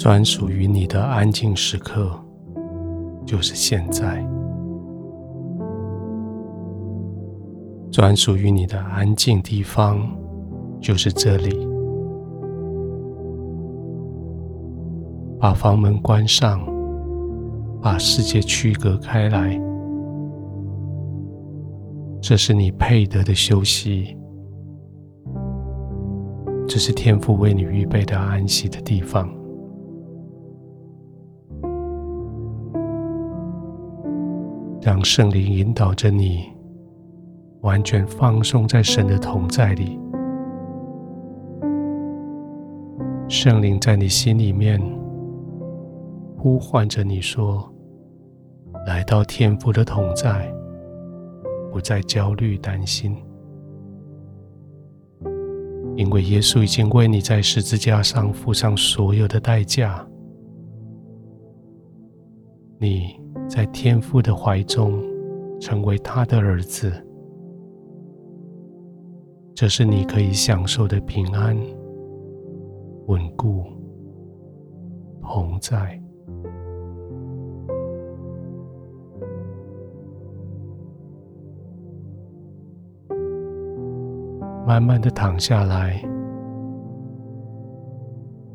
专属于你的安静时刻，就是现在；专属于你的安静地方，就是这里。把房门关上，把世界区隔开来，这是你配得的休息。这是天父为你预备的安息的地方，让圣灵引导着你，完全放松在神的同在里。圣灵在你心里面呼唤着你说：“来到天父的同在，不再焦虑担心。”因为耶稣已经为你在十字架上付上所有的代价，你在天父的怀中成为他的儿子，这是你可以享受的平安、稳固、同在。慢慢的躺下来，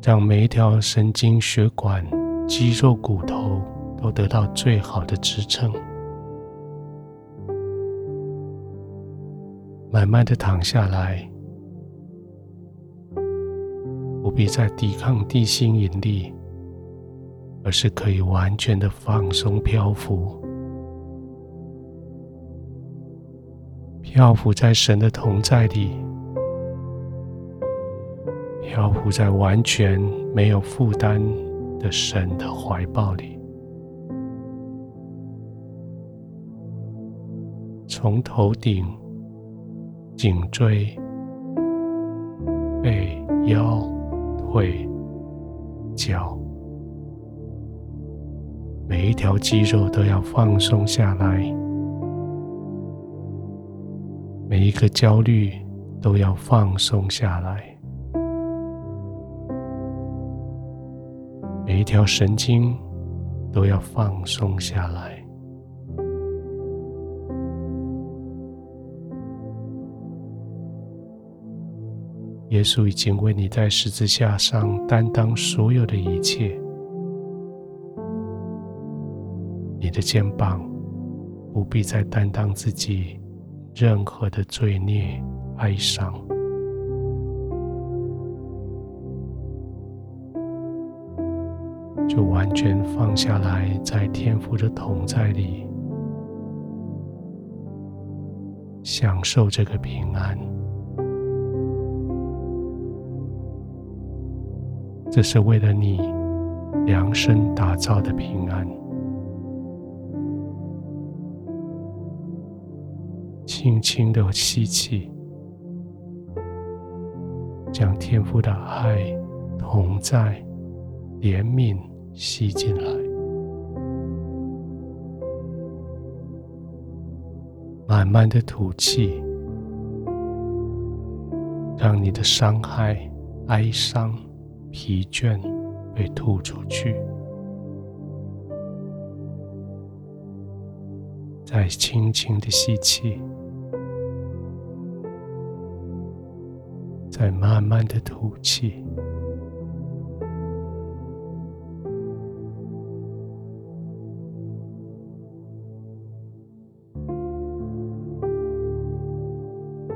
让每一条神经、血管、肌肉、骨头都得到最好的支撑。慢慢的躺下来，不必再抵抗地心引力，而是可以完全的放松漂浮。漂浮在神的同在里，漂浮在完全没有负担的神的怀抱里，从头顶、颈椎、背、腰、腿、脚，每一条肌肉都要放松下来。每一个焦虑都要放松下来，每一条神经都要放松下来。耶稣已经为你在十字架上担当所有的一切，你的肩膀不必再担当自己。任何的罪孽、哀伤，就完全放下来，在天父的同在里，享受这个平安。这是为了你量身打造的平安。轻轻的吸气，将天父的爱、同在、怜悯吸进来，慢慢的吐气，让你的伤害、哀伤、疲倦被吐出去，再轻轻的吸气。再慢慢的吐气，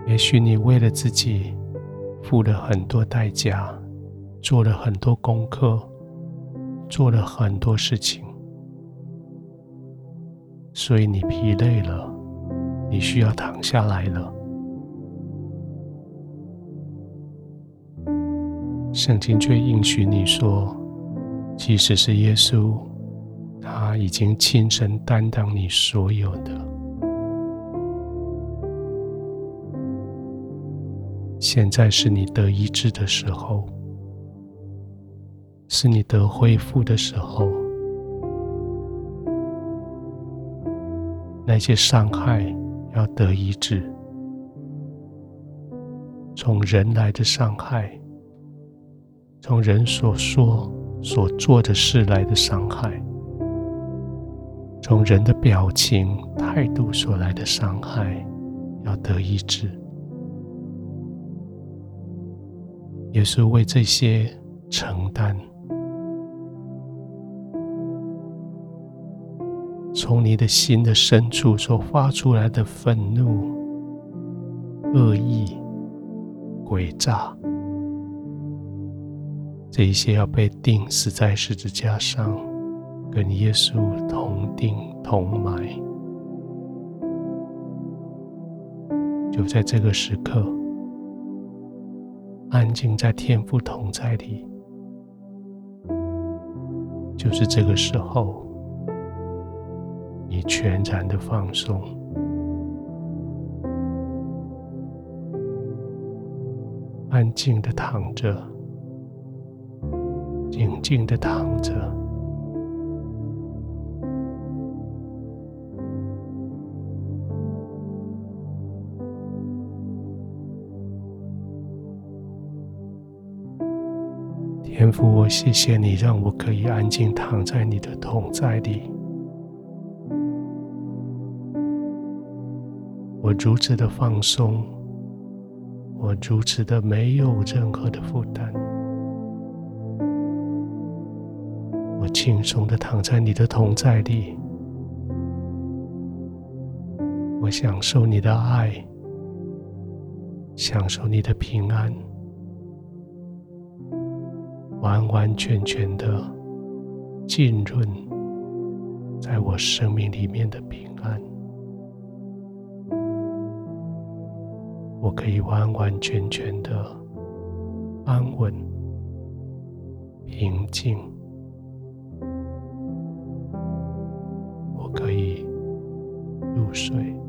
也许你为了自己付了很多代价，做了很多功课，做了很多事情，所以你疲累了，你需要躺下来了。圣经却应许你说，即使是耶稣，他已经亲身担当你所有的。现在是你得医治的时候，是你得恢复的时候。那些伤害要得医治，从人来的伤害。从人所说、所做的事来的伤害，从人的表情、态度所来的伤害，要得医治。也是为这些承担，从你的心的深处所发出来的愤怒、恶意、诡诈。这一些要被钉死在十字架上，跟耶稣同钉同埋。就在这个时刻，安静在天父同在里。就是这个时候，你全然的放松，安静的躺着。静静的躺着，天父，我谢谢你，让我可以安静躺在你的同在里。如此的放松，我如此的没有任何的负担。我轻松的躺在你的同在里，我享受你的爱，享受你的平安，完完全全的浸润在我生命里面的平安。我可以完完全全的安稳、平静。我可以入睡。